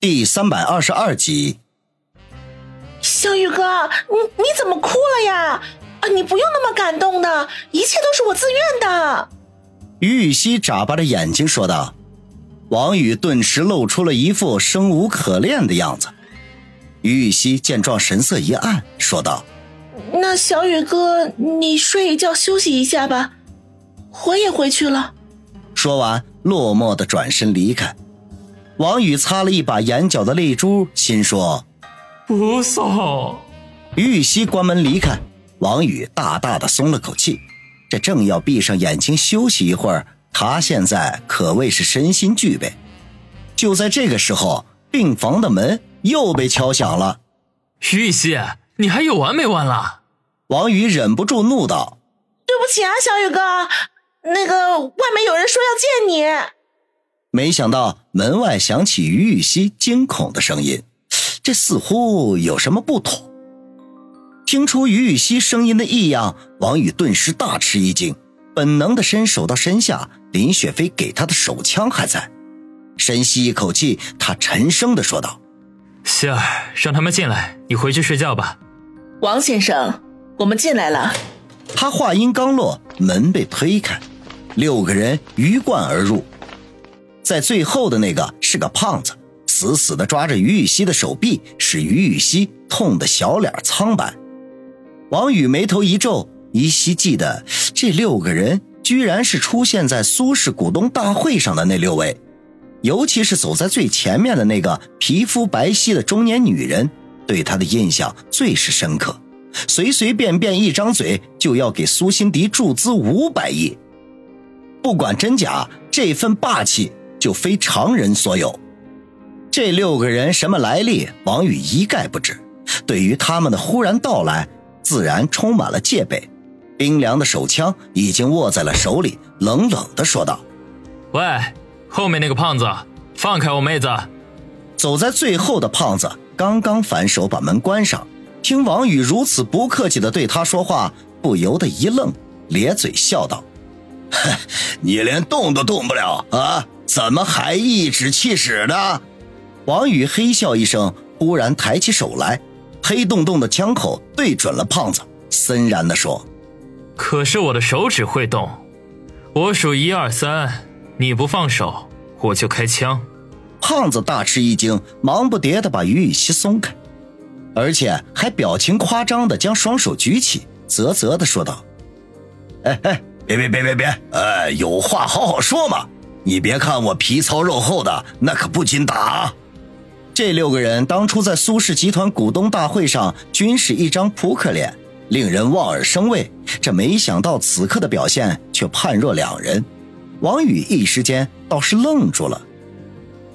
第三百二十二集，小雨哥，你你怎么哭了呀？啊，你不用那么感动的，一切都是我自愿的。于雨溪眨巴着眼睛说道。王宇顿时露出了一副生无可恋的样子。于雨溪见状，神色一暗，说道：“那小雨哥，你睡一觉休息一下吧，我也回去了。”说完，落寞的转身离开。王宇擦了一把眼角的泪珠，心说：“不送。”于雨溪关门离开，王宇大大的松了口气。这正要闭上眼睛休息一会儿，他现在可谓是身心俱备。就在这个时候，病房的门又被敲响了。于雨溪，你还有完没完了？王宇忍不住怒道：“对不起啊，小宇哥，那个外面有人说要见你。”没想到门外响起于雨溪惊恐的声音，这似乎有什么不妥。听出于雨溪声音的异样，王宇顿时大吃一惊，本能的伸手到身下，林雪飞给他的手枪还在。深吸一口气，他沉声的说道：“希儿，让他们进来，你回去睡觉吧。”王先生，我们进来了。他话音刚落，门被推开，六个人鱼贯而入。在最后的那个是个胖子，死死地抓着于雨溪的手臂，使于雨溪痛得小脸苍白。王宇眉头一皱，依稀记得这六个人居然是出现在苏氏股东大会上的那六位，尤其是走在最前面的那个皮肤白皙的中年女人，对他的印象最是深刻。随随便便一张嘴就要给苏辛迪注资五百亿，不管真假，这份霸气。就非常人所有。这六个人什么来历，王宇一概不知。对于他们的忽然到来，自然充满了戒备。冰凉的手枪已经握在了手里，冷冷的说道：“喂，后面那个胖子，放开我妹子！”走在最后的胖子刚刚反手把门关上，听王宇如此不客气的对他说话，不由得一愣，咧嘴笑道：“哼，你连动都动不了啊！”怎么还颐指气使的？王宇嘿笑一声，忽然抬起手来，黑洞洞的枪口对准了胖子，森然地说：“可是我的手指会动，我数一二三，你不放手，我就开枪。”胖子大吃一惊，忙不迭地把于雨溪松开，而且还表情夸张地将双手举起，啧啧地说道：“哎哎，别别别别别，哎，有话好好说嘛。”你别看我皮糙肉厚的，那可不禁打。这六个人当初在苏氏集团股东大会上均是一张扑克脸，令人望而生畏。这没想到此刻的表现却判若两人。王宇一时间倒是愣住了。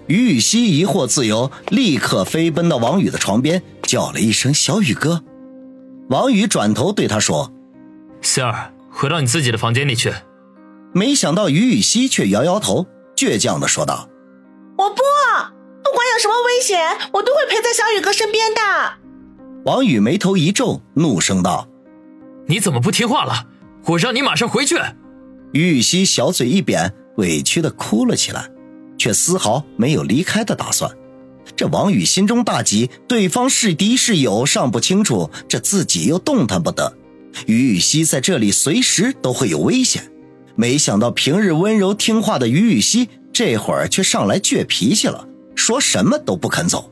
于雨溪疑惑自由，立刻飞奔到王宇的床边，叫了一声“小雨哥”。王宇转头对他说：“希儿，回到你自己的房间里去。”没想到于雨溪却摇摇头，倔强的说道：“我不，不管有什么危险，我都会陪在小雨哥身边的。”王宇眉头一皱，怒声道：“你怎么不听话了？我让你马上回去！”于雨溪小嘴一扁，委屈的哭了起来，却丝毫没有离开的打算。这王宇心中大急，对方是敌是友尚不清楚，这自己又动弹不得。于雨溪在这里随时都会有危险。没想到平日温柔听话的于雨溪，这会儿却上来倔脾气了，说什么都不肯走。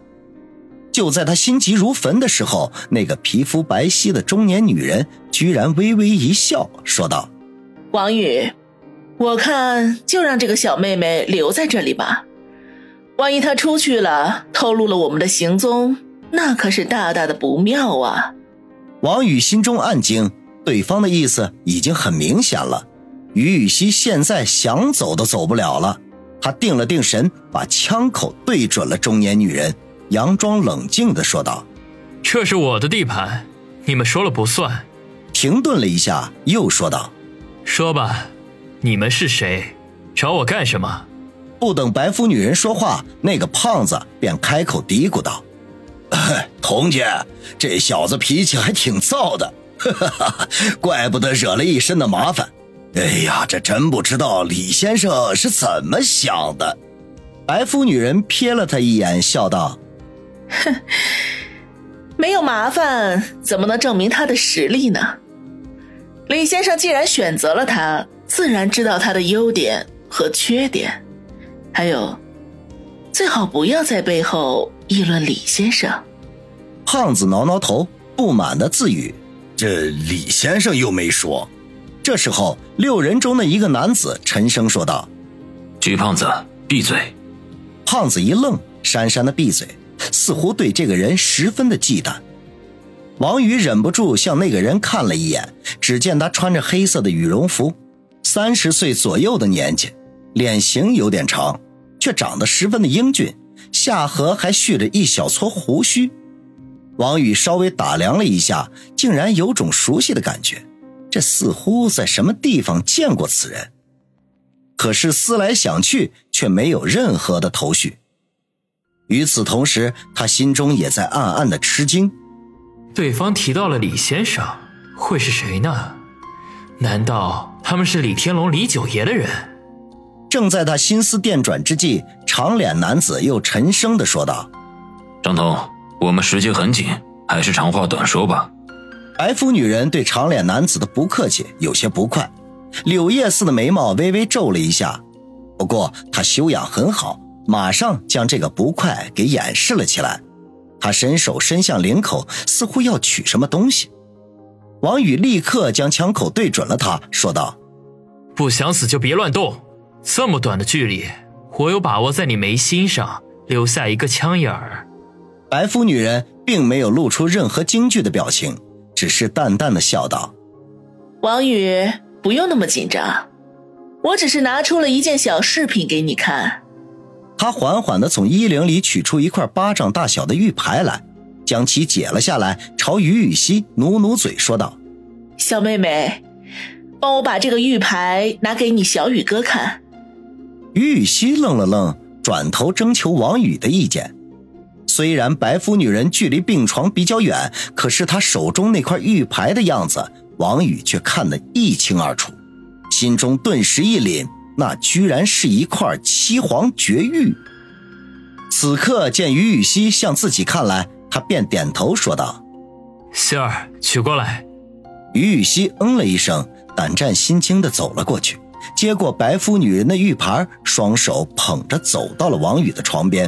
就在他心急如焚的时候，那个皮肤白皙的中年女人居然微微一笑，说道：“王宇，我看就让这个小妹妹留在这里吧。万一她出去了，透露了我们的行踪，那可是大大的不妙啊。”王宇心中暗惊，对方的意思已经很明显了。于雨溪现在想走都走不了了，他定了定神，把枪口对准了中年女人，佯装冷静地说道：“这是我的地盘，你们说了不算。”停顿了一下，又说道：“说吧，你们是谁？找我干什么？”不等白肤女人说话，那个胖子便开口嘀咕道：“童姐，这小子脾气还挺燥的，怪不得惹了一身的麻烦。”哎呀，这真不知道李先生是怎么想的。白肤女人瞥了他一眼，笑道：“哼，没有麻烦，怎么能证明他的实力呢？李先生既然选择了他，自然知道他的优点和缺点。还有，最好不要在背后议论李先生。”胖子挠挠头，不满的自语：“这李先生又没说。”这时候，六人中的一个男子沉声说道：“橘胖子，闭嘴。”胖子一愣，讪讪的闭嘴，似乎对这个人十分的忌惮。王宇忍不住向那个人看了一眼，只见他穿着黑色的羽绒服，三十岁左右的年纪，脸型有点长，却长得十分的英俊，下颌还蓄着一小撮胡须。王宇稍微打量了一下，竟然有种熟悉的感觉。这似乎在什么地方见过此人，可是思来想去，却没有任何的头绪。与此同时，他心中也在暗暗的吃惊。对方提到了李先生，会是谁呢？难道他们是李天龙、李九爷的人？正在他心思电转之际，长脸男子又沉声的说道：“张彤，我们时间很紧，还是长话短说吧。”白肤女人对长脸男子的不客气有些不快，柳叶似的眉毛微微皱了一下。不过她修养很好，马上将这个不快给掩饰了起来。她伸手伸向领口，似乎要取什么东西。王宇立刻将枪口对准了他，说道：“不想死就别乱动，这么短的距离，我有把握在你眉心上留下一个枪眼儿。”白肤女人并没有露出任何惊惧的表情。只是淡淡的笑道：“王宇，不用那么紧张，我只是拿出了一件小饰品给你看。”他缓缓的从衣领里取出一块巴掌大小的玉牌来，将其解了下来，朝于雨溪努努嘴说道：“小妹妹，帮我把这个玉牌拿给你小宇哥看。”于雨溪愣了愣，转头征求王宇的意见。虽然白肤女人距离病床比较远，可是她手中那块玉牌的样子，王宇却看得一清二楚，心中顿时一凛，那居然是一块七皇绝玉。此刻见于雨溪向自己看来，他便点头说道：“希儿，取过来。”于雨溪嗯了一声，胆战心惊地走了过去，接过白肤女人的玉牌，双手捧着走到了王宇的床边。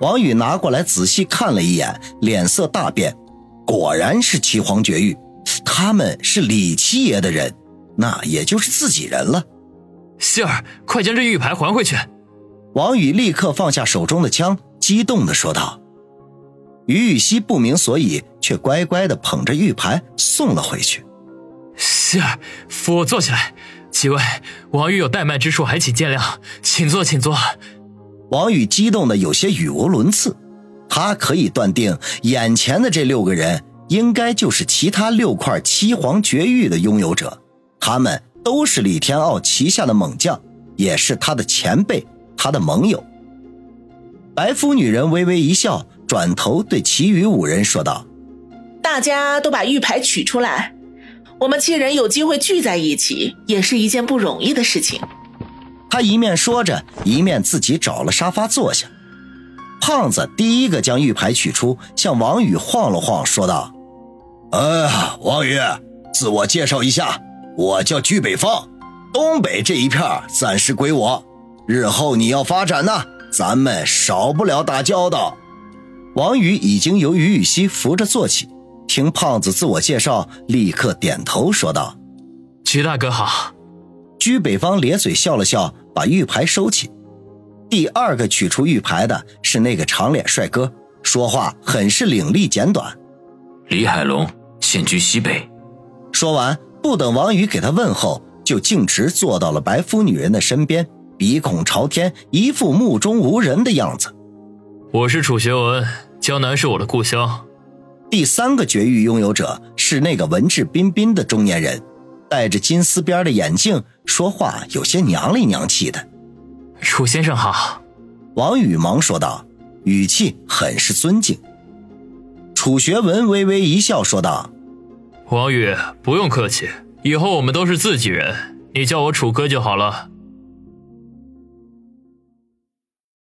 王宇拿过来仔细看了一眼，脸色大变，果然是七皇绝玉，他们是李七爷的人，那也就是自己人了。希儿，快将这玉牌还回去！王宇立刻放下手中的枪，激动地说道。于雨溪不明所以，却乖乖地捧着玉牌送了回去。希儿，扶我坐起来。几位，王宇有怠慢之处，还请见谅，请坐，请坐。王宇激动的有些语无伦次，他可以断定，眼前的这六个人应该就是其他六块七皇绝玉的拥有者，他们都是李天傲旗下的猛将，也是他的前辈，他的盟友。白肤女人微微一笑，转头对其余五人说道：“大家都把玉牌取出来，我们七人有机会聚在一起，也是一件不容易的事情。”他一面说着，一面自己找了沙发坐下。胖子第一个将玉牌取出，向王宇晃了晃，说道：“哎呀，王宇，自我介绍一下，我叫居北方，东北这一片暂时归我。日后你要发展呢，咱们少不了打交道。”王宇已经由于雨溪扶着坐起，听胖子自我介绍，立刻点头说道：“居大哥好。”居北方咧嘴笑了笑。把玉牌收起。第二个取出玉牌的是那个长脸帅哥，说话很是伶俐简短。李海龙现居西北。说完，不等王宇给他问候，就径直坐到了白肤女人的身边，鼻孔朝天，一副目中无人的样子。我是楚学文，江南是我的故乡。第三个绝育拥有者是那个文质彬彬的中年人。戴着金丝边的眼镜，说话有些娘里娘气的。楚先生好，王宇忙说道，语气很是尊敬。楚学文微微一笑，说道：“王宇，不用客气，以后我们都是自己人，你叫我楚哥就好了。”